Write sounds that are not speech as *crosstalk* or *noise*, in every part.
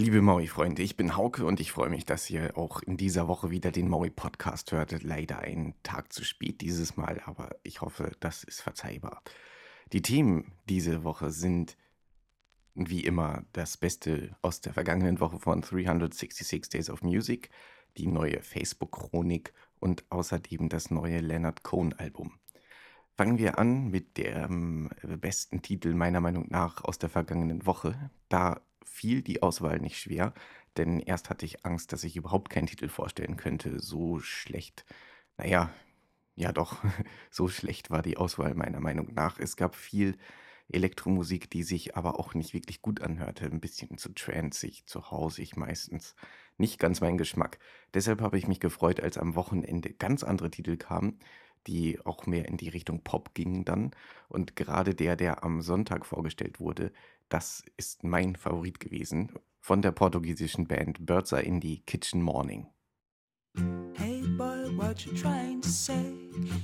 Liebe Maui-Freunde, ich bin Hauke und ich freue mich, dass ihr auch in dieser Woche wieder den Maui-Podcast hört. Leider einen Tag zu spät dieses Mal, aber ich hoffe, das ist verzeihbar. Die Themen diese Woche sind wie immer das Beste aus der vergangenen Woche von 366 Days of Music, die neue Facebook-Chronik und außerdem das neue Leonard Cohen-Album. Fangen wir an mit dem besten Titel meiner Meinung nach aus der vergangenen Woche. Da fiel die Auswahl nicht schwer, denn erst hatte ich Angst, dass ich überhaupt keinen Titel vorstellen könnte. So schlecht, naja, ja doch, *laughs* so schlecht war die Auswahl meiner Meinung nach. Es gab viel Elektromusik, die sich aber auch nicht wirklich gut anhörte. Ein bisschen zu transig, zu hausig meistens. Nicht ganz mein Geschmack. Deshalb habe ich mich gefreut, als am Wochenende ganz andere Titel kamen, die auch mehr in die Richtung Pop gingen dann. Und gerade der, der am Sonntag vorgestellt wurde, das ist mein Favorit gewesen. Von der portugiesischen Band Birds Are in the Kitchen Morning. Hey boy, what you trying to say?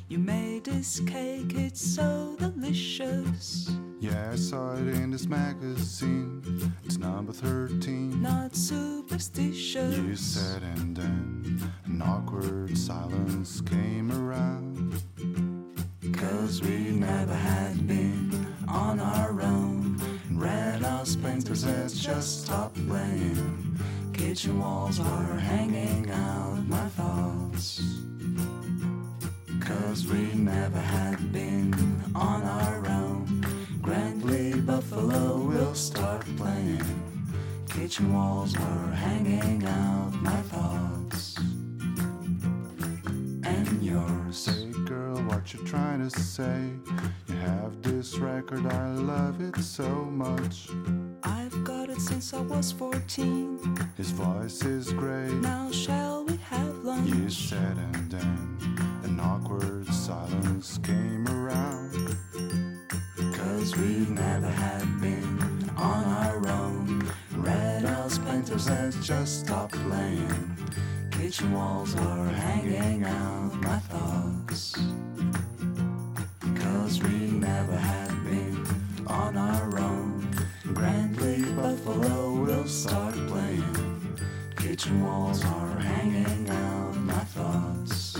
You made this cake, it's so delicious. Yeah, I saw it in this magazine. It's number 13. Not superstitious. You said, and then an awkward silence came around. Cause we never had been on our own. Red House painters has just stopped playing. Kitchen walls are hanging out my thoughts. Cause we never had been on our own. Grandly Buffalo will start playing. Kitchen walls are hanging out my thoughts. And yours. Say, girl, what you trying to say? You have this record, I love it so much. Got it since I was 14. His voice is great. Now shall we have lunch? You said, and then an awkward silence came around. Cause we've never had been on our own. Red House Painters has just stopped playing. Kitchen walls are hanging out my thoughts. Cause we never had been on our own. Buffalo will start playing. Kitchen walls are hanging out my thoughts.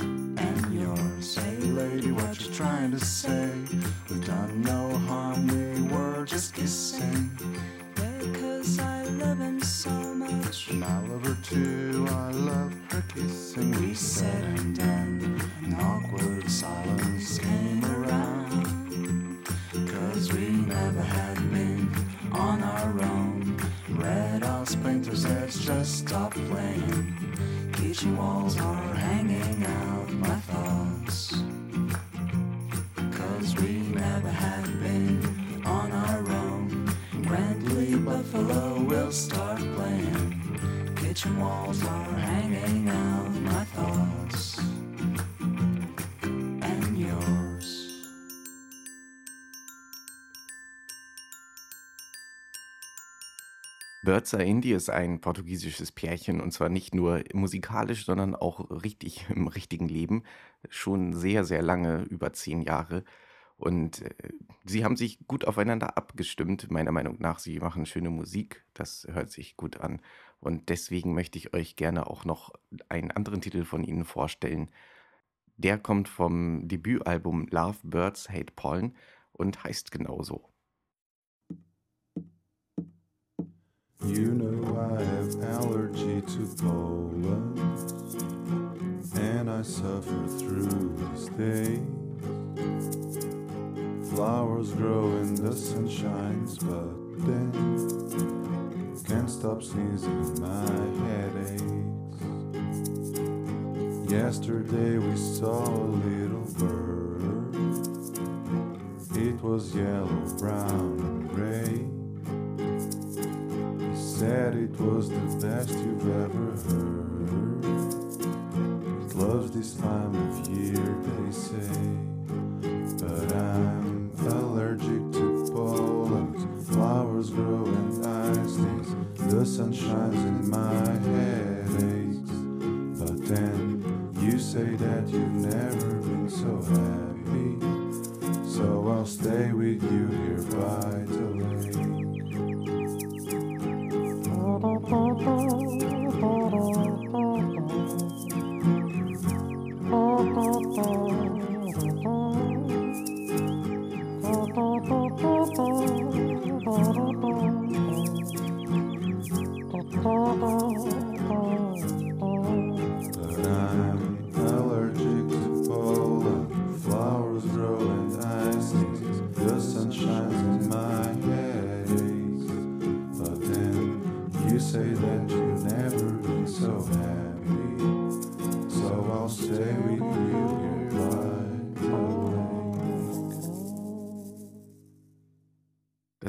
And yours. Hey, lady, what you trying to say? We've done no harm, we were just kissing. Because I love him so much. And I love her too, I love her kissing. We said and done. An awkward silence came around. Cause we never had been just stopped playing. Kitchen walls are hanging out my Are Indie ist ein portugiesisches Pärchen und zwar nicht nur musikalisch, sondern auch richtig *laughs* im richtigen Leben. Schon sehr, sehr lange, über zehn Jahre. Und äh, sie haben sich gut aufeinander abgestimmt, meiner Meinung nach. Sie machen schöne Musik, das hört sich gut an. Und deswegen möchte ich euch gerne auch noch einen anderen Titel von ihnen vorstellen. Der kommt vom Debütalbum Love Birds Hate Pollen und heißt genauso. You know I have allergy to pollen, and I suffer through these days. Flowers grow in the sun shines, but then can't stop sneezing, my headaches. Yesterday we saw a little bird. It was yellow, brown, it was the best you've ever heard. It loves this time of year, they say. But I'm allergic to pollen. Flowers grow and I sneeze. The sun shines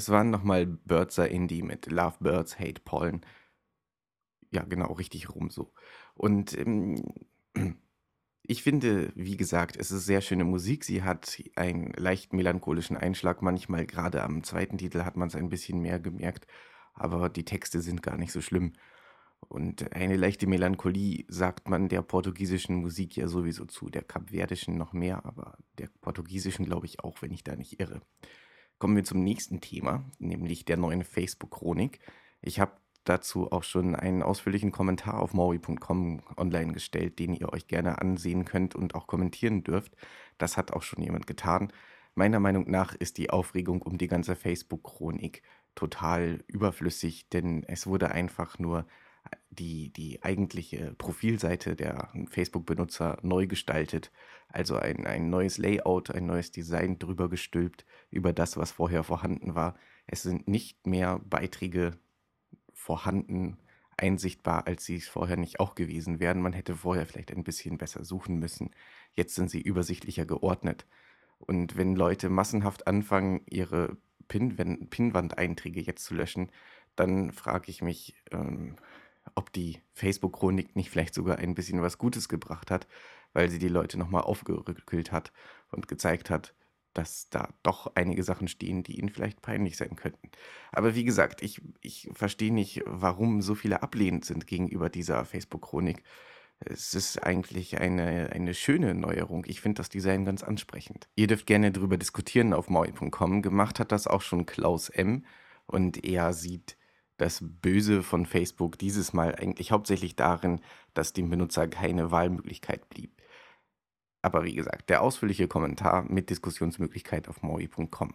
Das waren nochmal Birds Are Indie mit Love Birds, Hate Pollen. Ja, genau, richtig rum so. Und ähm, *clears throat* ich finde, wie gesagt, es ist sehr schöne Musik. Sie hat einen leicht melancholischen Einschlag. Manchmal, gerade am zweiten Titel, hat man es ein bisschen mehr gemerkt. Aber die Texte sind gar nicht so schlimm. Und eine leichte Melancholie sagt man der portugiesischen Musik ja sowieso zu, der kapverdischen noch mehr, aber der portugiesischen glaube ich auch, wenn ich da nicht irre. Kommen wir zum nächsten Thema, nämlich der neuen Facebook-Chronik. Ich habe dazu auch schon einen ausführlichen Kommentar auf maui.com online gestellt, den ihr euch gerne ansehen könnt und auch kommentieren dürft. Das hat auch schon jemand getan. Meiner Meinung nach ist die Aufregung um die ganze Facebook-Chronik total überflüssig, denn es wurde einfach nur die, die eigentliche Profilseite der Facebook-Benutzer neu gestaltet. Also ein, ein neues Layout, ein neues Design drüber gestülpt über das, was vorher vorhanden war. Es sind nicht mehr Beiträge vorhanden, einsichtbar, als sie es vorher nicht auch gewesen wären. Man hätte vorher vielleicht ein bisschen besser suchen müssen. Jetzt sind sie übersichtlicher geordnet. Und wenn Leute massenhaft anfangen, ihre Pinwand- Pinwand-Einträge jetzt zu löschen, dann frage ich mich, ähm, ob die Facebook-Chronik nicht vielleicht sogar ein bisschen was Gutes gebracht hat, weil sie die Leute nochmal aufgerückelt hat und gezeigt hat, dass da doch einige Sachen stehen, die ihnen vielleicht peinlich sein könnten. Aber wie gesagt, ich, ich verstehe nicht, warum so viele ablehnend sind gegenüber dieser Facebook-Chronik. Es ist eigentlich eine, eine schöne Neuerung. Ich finde das Design ganz ansprechend. Ihr dürft gerne darüber diskutieren auf maui.com. Gemacht hat das auch schon Klaus M. Und er sieht das Böse von Facebook dieses Mal eigentlich hauptsächlich darin, dass dem Benutzer keine Wahlmöglichkeit blieb. Aber wie gesagt, der ausführliche Kommentar mit Diskussionsmöglichkeit auf maui.com.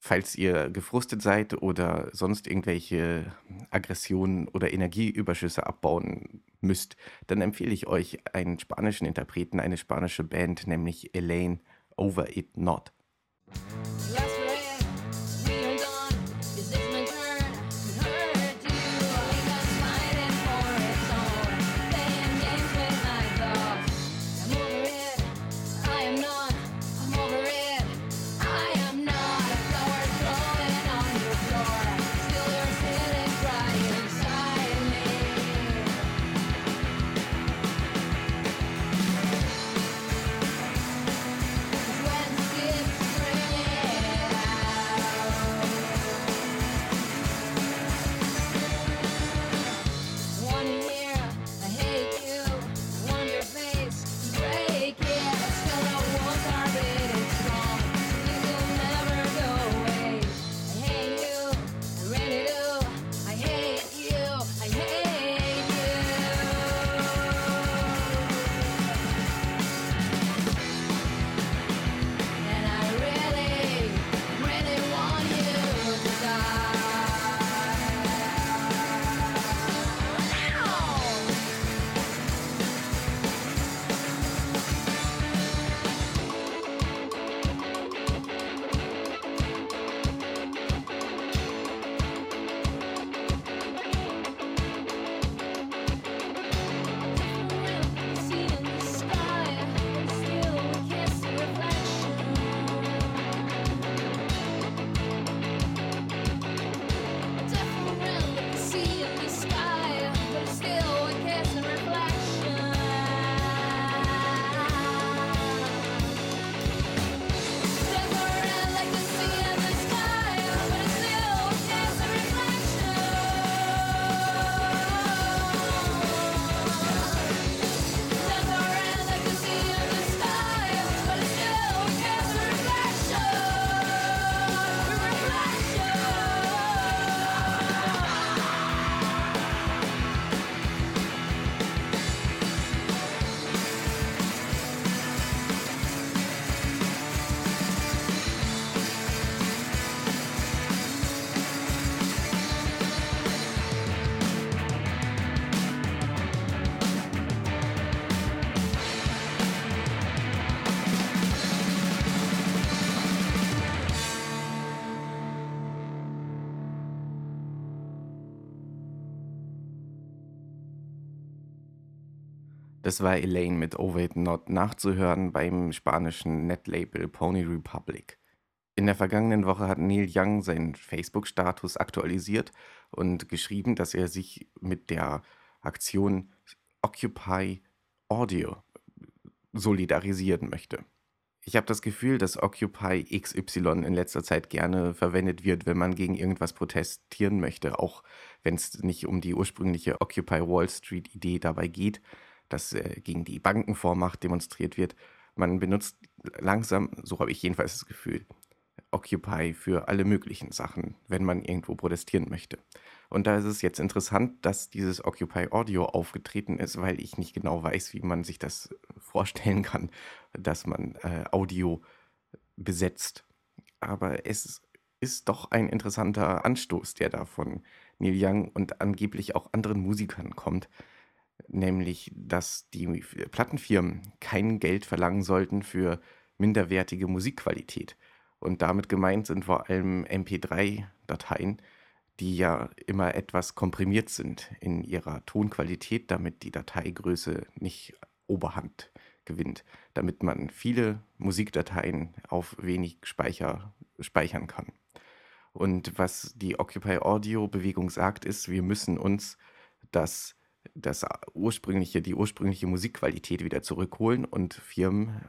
Falls ihr gefrustet seid oder sonst irgendwelche Aggressionen oder Energieüberschüsse abbauen müsst, dann empfehle ich euch einen spanischen Interpreten, eine spanische Band, nämlich Elaine Over It Not. Last Das war Elaine mit Over It Not nachzuhören beim spanischen Netlabel Pony Republic. In der vergangenen Woche hat Neil Young seinen Facebook-Status aktualisiert und geschrieben, dass er sich mit der Aktion Occupy Audio solidarisieren möchte. Ich habe das Gefühl, dass Occupy XY in letzter Zeit gerne verwendet wird, wenn man gegen irgendwas protestieren möchte, auch wenn es nicht um die ursprüngliche Occupy Wall Street Idee dabei geht, dass äh, gegen die Bankenvormacht demonstriert wird. Man benutzt langsam, so habe ich jedenfalls das Gefühl, Occupy für alle möglichen Sachen, wenn man irgendwo protestieren möchte. Und da ist es jetzt interessant, dass dieses Occupy Audio aufgetreten ist, weil ich nicht genau weiß, wie man sich das vorstellen kann, dass man äh, Audio besetzt. Aber es ist doch ein interessanter Anstoß, der da von Neil Young und angeblich auch anderen Musikern kommt, nämlich dass die Plattenfirmen kein Geld verlangen sollten für minderwertige Musikqualität. Und damit gemeint sind vor allem MP3-Dateien, die ja immer etwas komprimiert sind in ihrer Tonqualität, damit die Dateigröße nicht Oberhand gewinnt, damit man viele Musikdateien auf wenig Speicher speichern kann. Und was die Occupy Audio Bewegung sagt, ist, wir müssen uns das, das ursprüngliche, die ursprüngliche Musikqualität wieder zurückholen und Firmen,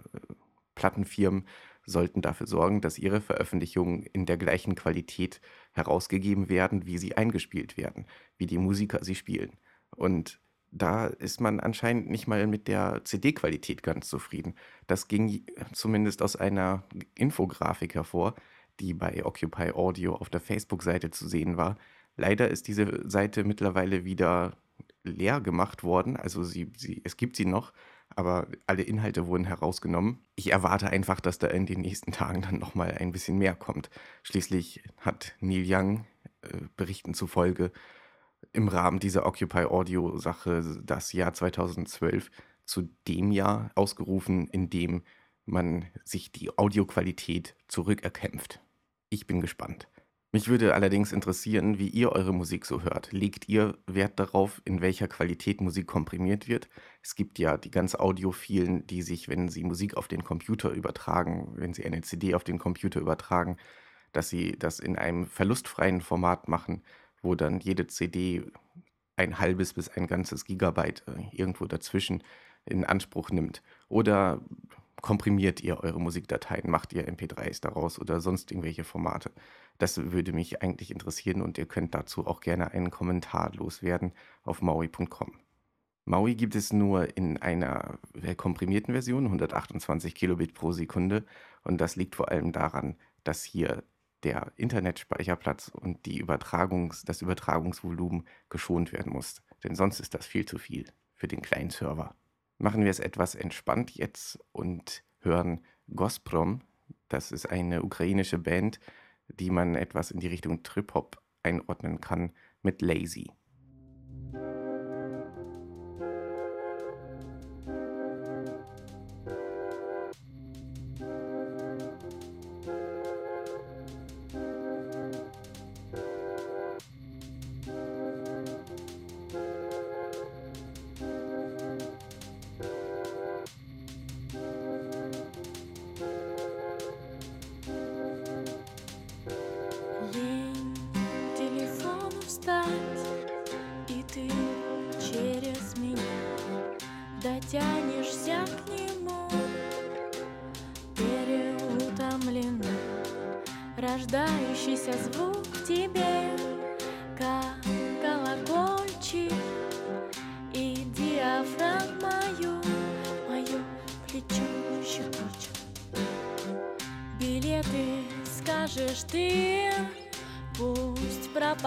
Plattenfirmen sollten dafür sorgen, dass ihre Veröffentlichungen in der gleichen Qualität herausgegeben werden, wie sie eingespielt werden, wie die Musiker sie spielen. Und da ist man anscheinend nicht mal mit der CD-Qualität ganz zufrieden. Das ging zumindest aus einer Infografik hervor, die bei Occupy Audio auf der Facebook-Seite zu sehen war. Leider ist diese Seite mittlerweile wieder leer gemacht worden. Also sie, sie, es gibt sie noch, aber alle Inhalte wurden herausgenommen. Ich erwarte einfach, dass da in den nächsten Tagen dann nochmal ein bisschen mehr kommt. Schließlich hat Neil Young äh, Berichten zufolge im Rahmen dieser Occupy Audio Sache das Jahr 2012 zu dem Jahr ausgerufen, in dem man sich die Audioqualität zurückerkämpft. Ich bin gespannt. Mich würde allerdings interessieren, wie ihr eure Musik so hört. Legt ihr Wert darauf, in welcher Qualität Musik komprimiert wird? Es gibt ja die ganz Audiophilen, die sich, wenn sie Musik auf den Computer übertragen, wenn sie eine CD auf den Computer übertragen, dass sie das in einem verlustfreien Format machen, wo dann jede CD ein halbes bis ein ganzes Gigabyte äh, irgendwo dazwischen in Anspruch nimmt. Oder komprimiert ihr eure Musikdateien, macht ihr MP3s daraus oder sonst irgendwelche Formate. Das würde mich eigentlich interessieren und ihr könnt dazu auch gerne einen Kommentar loswerden auf maui.com. Maui gibt es nur in einer komprimierten Version, 128 Kilobit pro Sekunde. Und das liegt vor allem daran, dass hier der Internetspeicherplatz und die Übertragungs-, das Übertragungsvolumen geschont werden muss. Denn sonst ist das viel zu viel für den kleinen Server. Machen wir es etwas entspannt jetzt und hören Gosprom. Das ist eine ukrainische Band, die man etwas in die Richtung Trip-Hop einordnen kann mit Lazy.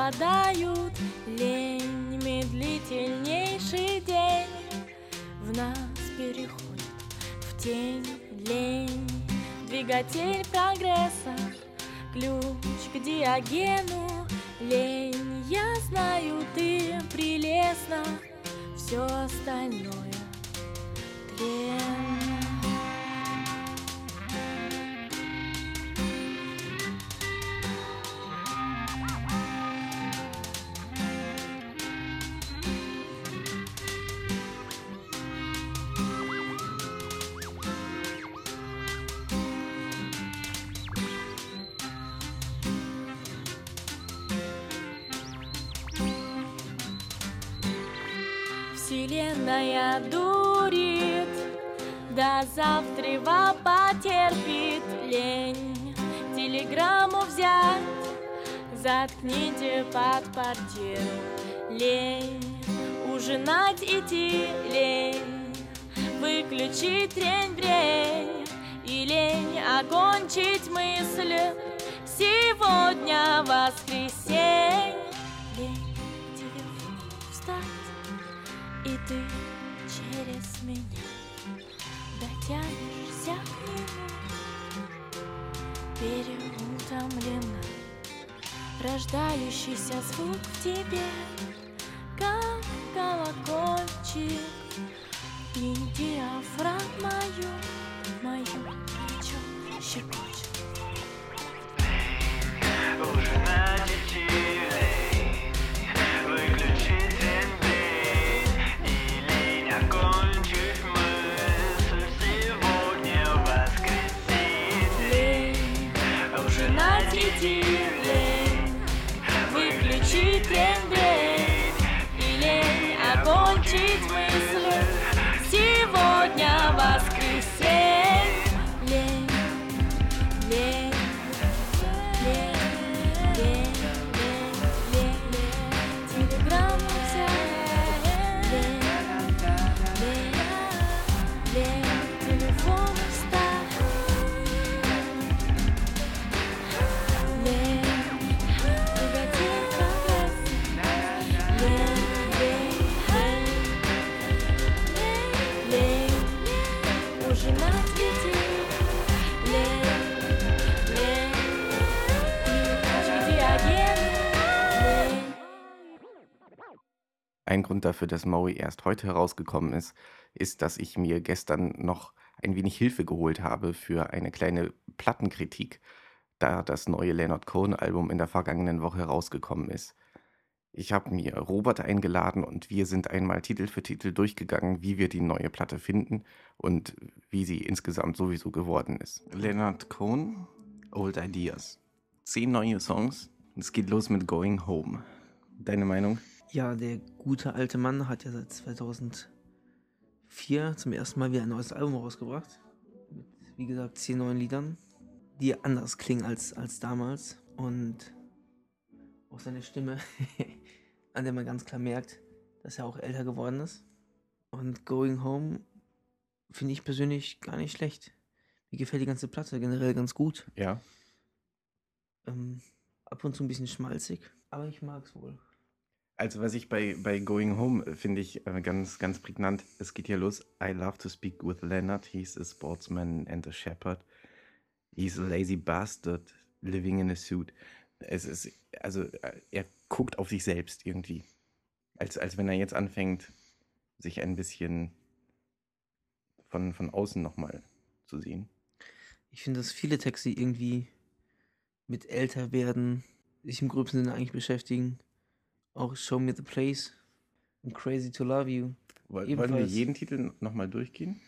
Пропадают лень, медлительнейший день. В нас переходит в тень лень, двигатель прогресса, ключ к диагену, лень, я знаю, ты прелестна, все остальное тлен. Заткните под портьер лень, ужинать идти лень, выключить трень-брень и лень окончить мысль. Сегодня воскресенье, лень телефон встать, и ты через меня дотянешься к нему. Переутомлена Рождающийся звук в тебе Как колокольчик Grund dafür, dass Maui erst heute herausgekommen ist, ist, dass ich mir gestern noch ein wenig Hilfe geholt habe für eine kleine Plattenkritik, da das neue Leonard Cohen-Album in der vergangenen Woche herausgekommen ist. Ich habe mir Robert eingeladen und wir sind einmal Titel für Titel durchgegangen, wie wir die neue Platte finden und wie sie insgesamt sowieso geworden ist. Leonard Cohen, Old Ideas. Zehn neue Songs. Es geht los mit Going Home. Deine Meinung? Ja, der gute alte Mann hat ja seit 2004 zum ersten Mal wieder ein neues Album rausgebracht. Mit, wie gesagt, zehn neuen Liedern, die anders klingen als, als damals. Und auch seine Stimme, *laughs* an der man ganz klar merkt, dass er auch älter geworden ist. Und Going Home finde ich persönlich gar nicht schlecht. Mir gefällt die ganze Platte generell ganz gut. Ja. Ähm, ab und zu ein bisschen schmalzig, aber ich mag es wohl. Also was ich bei, bei Going Home äh, finde ich äh, ganz, ganz prägnant. Es geht hier los. I love to speak with Leonard. He's a sportsman and a shepherd. He's a lazy bastard living in a suit. Es ist, also äh, er guckt auf sich selbst irgendwie. Als, als wenn er jetzt anfängt, sich ein bisschen von, von außen nochmal zu sehen. Ich finde, dass viele Texte irgendwie mit älter werden, sich im gröbsten Sinne eigentlich beschäftigen. Auch Show Me the Place und Crazy to Love You. Woll- Wollen wir jeden Titel nochmal durchgehen?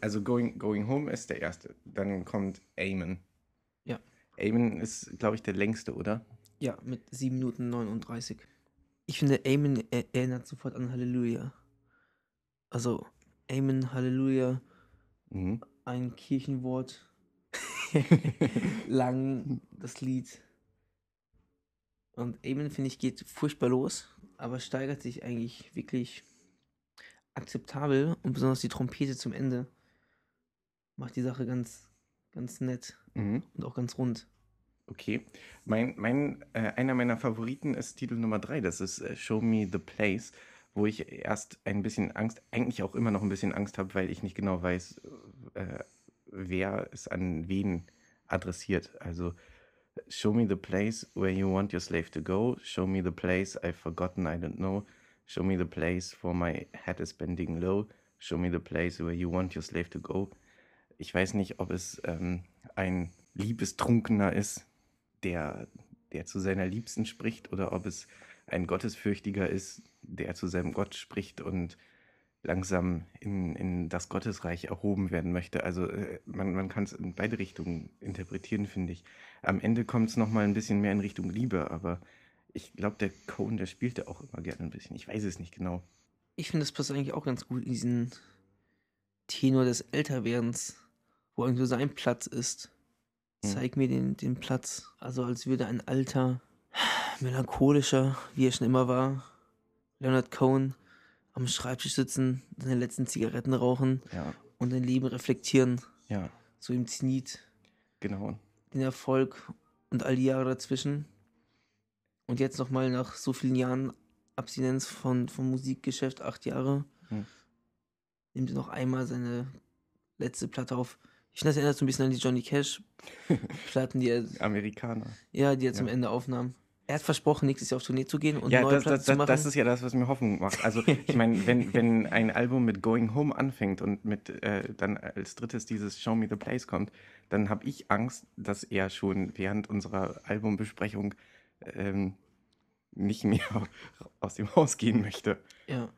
Also Going, Going Home ist der erste. Dann kommt Amen. Ja. Amen ist, glaube ich, der längste, oder? Ja, mit 7 Minuten 39. Ich finde, Amen er- erinnert sofort an Halleluja. Also, Amen, Halleluja, Mhm. ein Kirchenwort. *laughs* Lang das Lied. Und Amen, finde ich, geht furchtbar los, aber steigert sich eigentlich wirklich akzeptabel und besonders die Trompete zum Ende macht die Sache ganz, ganz nett Mhm. und auch ganz rund. Okay. Mein, mein, äh, einer meiner Favoriten ist Titel Nummer drei. Das ist äh, Show Me the Place, wo ich erst ein bisschen Angst, eigentlich auch immer noch ein bisschen Angst habe, weil ich nicht genau weiß, äh, wer es an wen adressiert. Also Show me the place where you want your slave to go. Show me the place I've forgotten, I don't know. Show me the place for my head is bending low. Show me the place where you want your slave to go. Ich weiß nicht, ob es ähm, ein Liebestrunkener ist, der, der zu seiner Liebsten spricht, oder ob es ein Gottesfürchtiger ist, der zu seinem Gott spricht und langsam in, in das Gottesreich erhoben werden möchte. Also äh, man, man kann es in beide Richtungen interpretieren, finde ich. Am Ende kommt es nochmal ein bisschen mehr in Richtung Liebe, aber ich glaube, der Cohen, der spielte auch immer gerne ein bisschen. Ich weiß es nicht genau. Ich finde, das passt eigentlich auch ganz gut in diesen Tenor des Älterwerdens, wo irgendwie so sein Platz ist. Hm. Zeig mir den, den Platz. Also als würde ein alter, melancholischer, wie er schon immer war, Leonard Cohen am Schreibtisch sitzen, seine letzten Zigaretten rauchen Ja, und sein Leben reflektieren. ja, So im Zenit, genau. Den Erfolg und all die Jahre dazwischen. Und jetzt nochmal nach so vielen Jahren Abstinenz von, vom Musikgeschäft, acht Jahre, Hm. nimmt er noch einmal seine letzte Platte auf. Ich finde, das erinnert so ein bisschen an die Johnny Cash-Platten, die er, *laughs* Amerikaner. ja, die er zum Ja. Ende aufnahm. Er hat versprochen, nächstes Jahr auf Tournee zu gehen und Ja, neue das, Platten das, zu machen. das ist ja das, was mir Hoffnung macht. Also ich meine, wenn, wenn ein Album mit Going Home anfängt und mit äh, dann als drittes dieses Show Me the Place kommt, dann habe ich Angst, dass er schon während unserer Albumbesprechung ähm, nicht mehr *laughs* aus dem Haus gehen möchte. ja.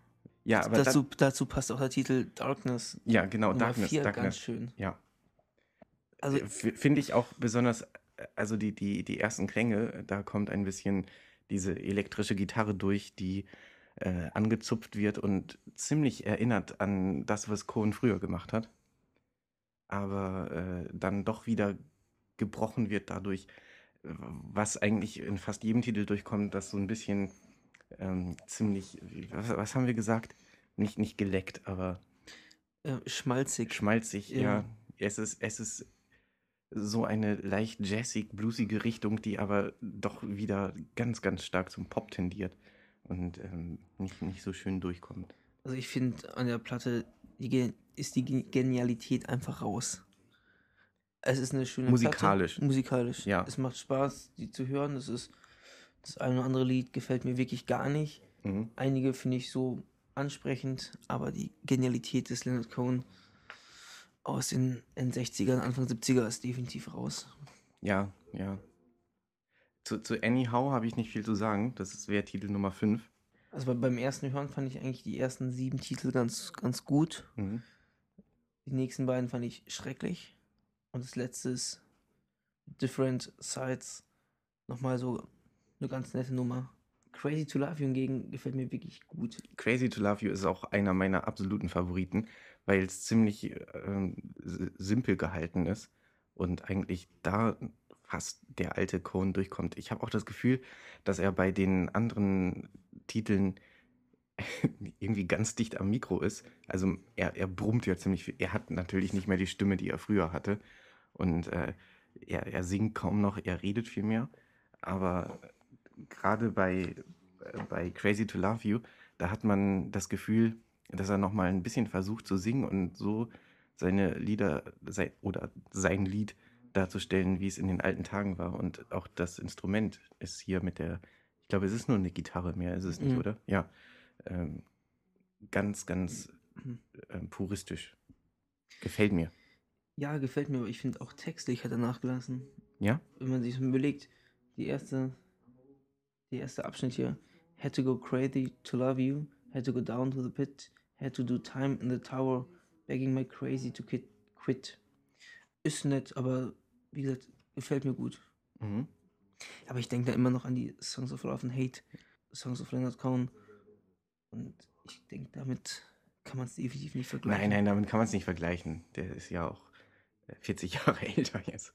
Ja, aber dazu, dann, dazu passt auch der Titel Darkness. ja, genau, Nummer Darkness, vier, ganz Darkness. schön. Ja. Also, Finde ich auch besonders, also die, die, die ersten Klänge, da kommt ein bisschen diese elektrische Gitarre durch, die äh, angezupft wird und ziemlich erinnert an das, was Cohen früher gemacht hat. Aber äh, dann doch wieder gebrochen wird dadurch, was eigentlich in fast jedem Titel durchkommt, dass so ein bisschen ähm, ziemlich, was, was haben wir gesagt? Nicht, nicht geleckt, aber äh, schmalzig. schmalzig, ja. Ja. Es ist, es ist so eine leicht jazzig, bluesige Richtung, die aber doch wieder ganz, ganz stark zum Pop tendiert und ähm, nicht, nicht so schön durchkommt. Also ich finde an der Platte die, ist die Ge- Genialität einfach raus. Es ist eine schöne Musikalisch. Platte. Musikalisch. Ja. Es macht Spaß, die zu hören. Das ist das eine oder andere Lied gefällt mir wirklich gar nicht. Mhm. Einige finde ich so ansprechend, aber die Genialität des Leonard Cohen aus den End-60ern, Anfang 70er ist definitiv raus. Ja, ja. Zu, zu Anyhow habe ich nicht viel zu sagen. Das wäre Titel Nummer 5. Also bei, beim ersten Hören fand ich eigentlich die ersten sieben Titel ganz, ganz gut. Mhm. Die nächsten beiden fand ich schrecklich. Und das letzte ist Different Sides. Nochmal so eine ganz nette Nummer. Crazy to Love You hingegen gefällt mir wirklich gut. Crazy to Love You ist auch einer meiner absoluten Favoriten, weil es ziemlich ähm, s- simpel gehalten ist und eigentlich da fast der alte Cohen durchkommt. Ich habe auch das Gefühl, dass er bei den anderen Titeln *laughs* irgendwie ganz dicht am Mikro ist. Also er, er brummt ja ziemlich viel. Er hat natürlich nicht mehr die Stimme, die er früher hatte. Und äh, er, er singt kaum noch, er redet viel mehr. Aber gerade bei, äh, bei Crazy to Love You, da hat man das Gefühl, dass er nochmal ein bisschen versucht zu singen und so seine Lieder sei, oder sein Lied darzustellen, wie es in den alten Tagen war. Und auch das Instrument ist hier mit der, ich glaube, es ist nur eine Gitarre mehr, ist es nicht, Mhm. oder? Ja. Ähm, ganz, ganz ähm, puristisch. Gefällt mir. Ja, gefällt mir, aber ich finde auch textlich hat er nachgelassen. Ja? Wenn man sich so überlegt, die erste, der erste Abschnitt hier, had to go crazy to love you, had to go down to the pit, had to do time in the tower, begging my crazy to quit. Ist nett, aber wie gesagt, gefällt mir gut. Mhm. Aber ich denke da immer noch an die Songs of Love and Hate, Songs of Leonard Cohen. Und ich denke, damit kann man es definitiv nicht vergleichen. Nein, nein, damit kann man es nicht vergleichen. Der ist ja auch äh, 40 *laughs* Jahre älter jetzt.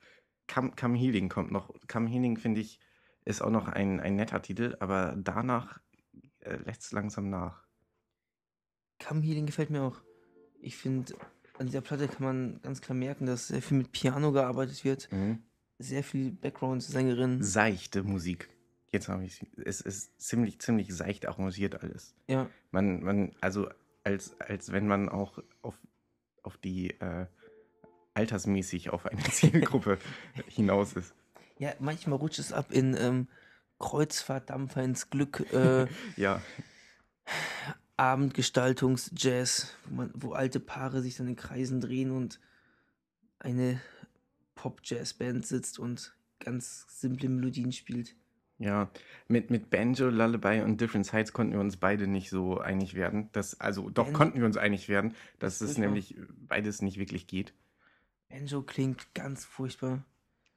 Come, Come Healing kommt noch. Come Healing, finde ich, ist auch noch ein, ein netter Titel, aber danach äh, lässt es langsam nach. Come Healing gefällt mir auch. Ich finde, an dieser Platte kann man ganz klar merken, dass sehr viel mit Piano gearbeitet wird. Mhm. Sehr viel Background-Sängerin. Seichte Musik. Jetzt habe ich es. ist ziemlich, ziemlich seicht arrangiert alles. Ja, Man, man, also als, als wenn man auch auf, auf die äh, altersmäßig auf eine *laughs* Zielgruppe hinaus ist. ja, manchmal rutscht es ab in ähm, Kreuzfahrtdampfer ins Glück, äh, *laughs* Ja, Abendgestaltungs-Jazz, wo, man- wo alte Paare sich dann in Kreisen drehen und eine Pop-Jazz-Band sitzt und ganz simple Melodien spielt. Ja, mit, mit Banjo, Lullaby und Different Sides konnten wir uns beide nicht so einig werden. Das, also doch Banjo- konnten wir uns einig werden, dass es nämlich beides nicht wirklich geht. Banjo klingt ganz furchtbar.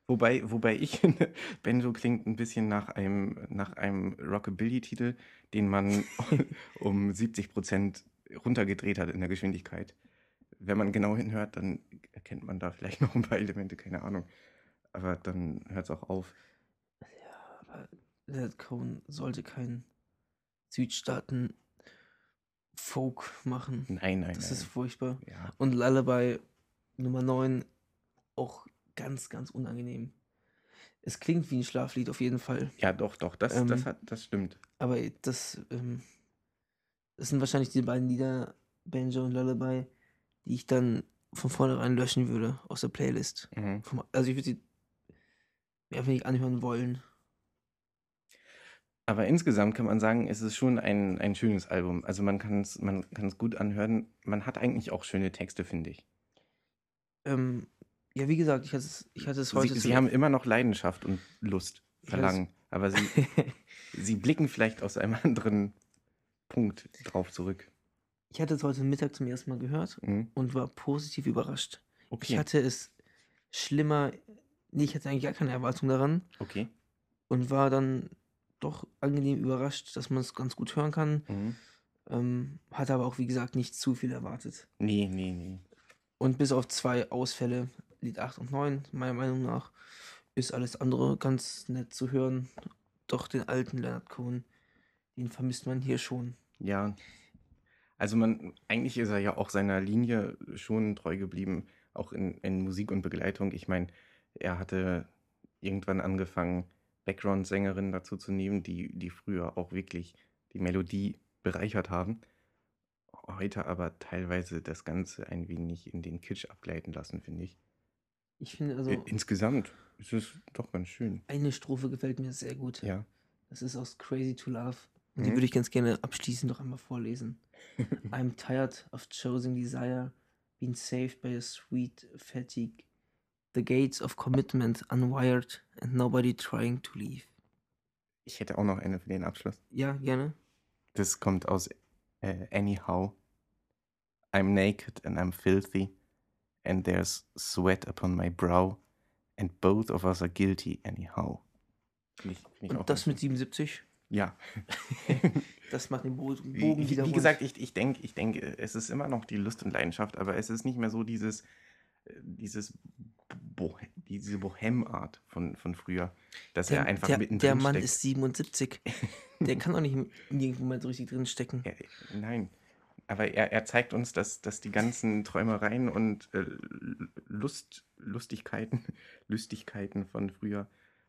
Wobei, wobei ich *laughs* finde, Benjo klingt ein bisschen nach einem, nach einem Rockabilly-Titel, den man *laughs* um 70 Prozent runtergedreht hat in der Geschwindigkeit. Wenn man genau hinhört, dann erkennt man da vielleicht *laughs* noch ein paar Elemente, keine Ahnung. Aber dann hört es auch auf. Aber Leonard Cohen sollte kein Südstaaten Folk machen. Nein, nein, Das nein. ist furchtbar. ja. Und Lullaby Nummer 9 auch ganz, ganz unangenehm. Es klingt wie ein Schlaflied auf jeden Fall. ja, doch, doch, das, Ähm, das, hat, das stimmt. Aber das, ähm, das sind wahrscheinlich die beiden Lieder, Banjo und Lullaby, die ich dann von vornherein löschen würde aus der Playlist. Mhm. Also ich würde sie mir einfach nicht anhören wollen. Aber insgesamt kann man sagen, es ist schon ein, ein schönes Album. Also man kann es man kann's gut anhören. Man hat eigentlich auch schöne Texte, finde ich. Ähm, ja, wie gesagt, ich hatte es, ich hatte es heute. Sie, sie haben immer noch Leidenschaft und Lust, Ich. Verlangen. Aber sie, *laughs* sie blicken vielleicht aus einem *laughs* anderen Punkt drauf zurück. ich hatte es heute Mittag zum ersten Mal gehört Mhm. und war positiv überrascht. Ich Okay. hatte es schlimmer, nee, ich hatte eigentlich gar keine Erwartung daran okay. und war dann doch angenehm überrascht, dass man es ganz gut hören kann. Mhm. Ähm, hatte aber auch, wie gesagt, nicht zu viel erwartet. Nee, nee, nee. Und bis auf zwei Ausfälle, Lied 8 und 9, meiner Meinung nach, ist alles andere ganz nett zu hören. Doch den alten Leonard Cohen, den vermisst man hier schon. Ja. Also man, eigentlich ist er ja auch seiner Linie schon treu geblieben, auch in, in Musik und Begleitung. Ich meine, er hatte irgendwann angefangen, Background-Sängerinnen dazu zu nehmen, die, die früher auch wirklich die Melodie bereichert haben. Heute aber teilweise das Ganze ein wenig in den Kitsch abgleiten lassen, finde ich. Ich finde also, Insgesamt ist es doch ganz schön. eine Strophe gefällt mir sehr gut. Ja. Das ist aus Crazy to Love. Und die Mhm. würde ich ganz gerne abschließend noch einmal vorlesen. *laughs* I'm tired of choosing desire, being saved by a sweet fatigue, the gates of commitment unwired and nobody trying to leave. Ich hätte auch noch eine für den Abschluss. Ja, gerne. Das kommt aus äh, Anyhow. I'm naked and I'm filthy, and there's sweat upon my brow, and both of us are guilty anyhow. Ich auch Und das mit schön. 77, Ja. *laughs* das macht den Bo Bogen wie, wieder wie gesagt, ich, ich denke, ich denk, es ist immer noch die Lust und Leidenschaft, aber es ist nicht mehr so dieses, äh, dieses Bo diese Bohem-Art von, von früher, dass der, er einfach der, mittendrin der Mann steckt. ist 77. Der *laughs* kann auch nicht nirgendwo mal so richtig drin stecken. Er, nein. Aber er, er zeigt uns, dass, dass die ganzen Träumereien und äh, Lust, Lustigkeiten, *laughs* Lüstigkeiten von früher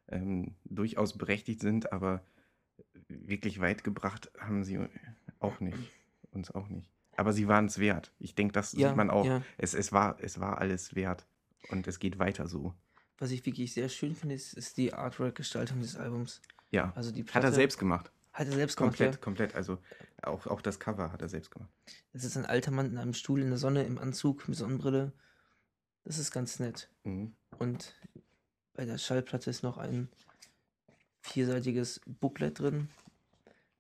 ähm, durchaus berechtigt sind, aber wirklich weit gebracht haben sie auch nicht. Uns auch nicht. Aber sie waren es wert. Ich denke, das Ja, sieht man auch. ja. Es, es, war, es war alles wert. Und es geht weiter so. Was ich wirklich sehr schön finde, ist, ist die Artwork-Gestaltung des Albums. Ja. Also die Hat er Platte- selbst gemacht. Hat er selbst gemacht, Komplett, ja. komplett. Also auch, auch das Cover hat er selbst gemacht. Das ist ein alter Mann in einem Stuhl in der Sonne, im Anzug, mit Sonnenbrille. Das ist ganz nett. Mhm. Und bei der Schallplatte ist noch ein vierseitiges Booklet drin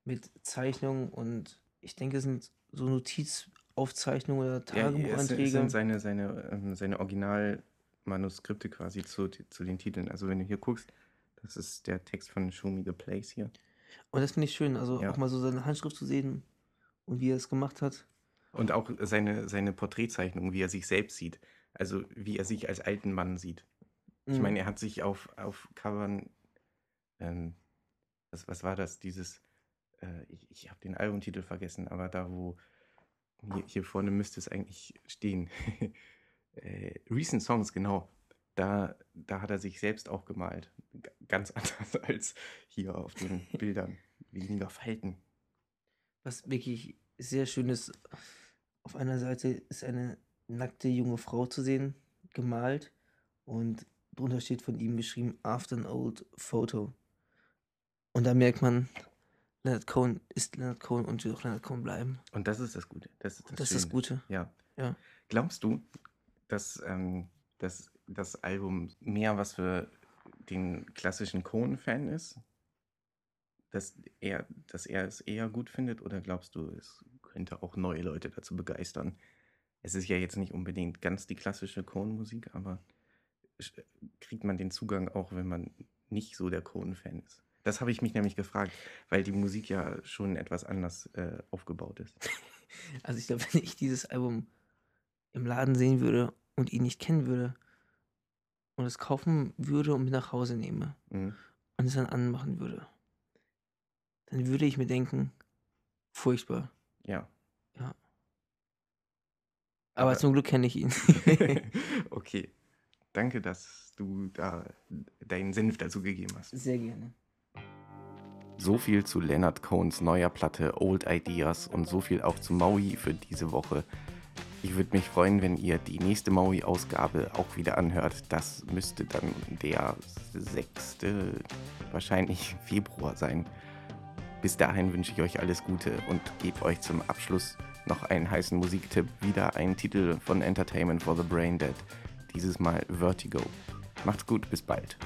mit Zeichnungen und ich denke, es sind so Notizaufzeichnungen oder Ja, es Tagebucheinträge. sind seine, seine, ähm, seine Originalmanuskripte quasi zu, zu den Titeln. Also wenn du hier guckst, das ist der Text von Show Me the Place hier. Und das finde ich schön, also Ja. auch mal so seine Handschrift zu sehen und wie er es gemacht hat. Und auch seine, seine Porträtzeichnung, wie er sich selbst sieht. Also wie er sich als alten Mann sieht. Ich Mhm. meine, er hat sich auf, auf Covern, ähm, was, was war das, dieses, äh, ich, ich habe den Albumtitel vergessen, aber da, wo, hier, hier vorne müsste es eigentlich stehen. *laughs* äh, Recent Songs, genau. Da, da hat er sich selbst auch gemalt. G ganz *laughs* anders als hier auf den *laughs* Bildern. Weniger Falten. Was wirklich sehr schön ist, auf einer Seite ist eine nackte junge Frau zu sehen, gemalt und drunter steht von ihm geschrieben After an Old Photo. Und da merkt man, Leonard Cohen ist Leonard Cohen und wird auch Leonard Cohen bleiben. Und das ist das Gute. Das, ist Und das ist das. Gute. Ja. Ja. Glaubst du, dass, ähm, dass das Album mehr was für den klassischen Cohen-Fan ist? Dass er, dass er es eher gut findet? Oder glaubst du, es könnte auch neue Leute dazu begeistern? Es ist ja jetzt nicht unbedingt ganz die klassische Cohen-Musik, aber kriegt man den Zugang auch, wenn man nicht so der Cohen-Fan ist? Das habe ich mich nämlich gefragt, weil die Musik ja schon etwas anders äh, aufgebaut ist. *laughs* Also ich glaube, wenn ich dieses Album im Laden sehen würde und ihn nicht kennen würde und es kaufen würde und mit nach Hause nehme Mhm. und es dann anmachen würde, dann würde ich mir denken, furchtbar. Ja. Aber, Aber- zum Glück kenne ich ihn. *laughs* *laughs* okay. Danke, dass du da deinen Senf dazu gegeben hast. Sehr gerne. So viel zu Leonard Cohns neuer Platte Old Ideas und so viel auch zu Maui für diese Woche. Ich würde mich freuen, wenn ihr die nächste Maui-Ausgabe auch wieder anhört. Das müsste dann der 6. wahrscheinlich *laughs* Februar sein. Bis dahin wünsche ich euch alles Gute und gebe euch zum Abschluss noch einen heißen Musiktipp. Wieder ein Titel von Entertainment for the Brain Dead. Dieses Mal Vertigo. Macht's gut, bis bald.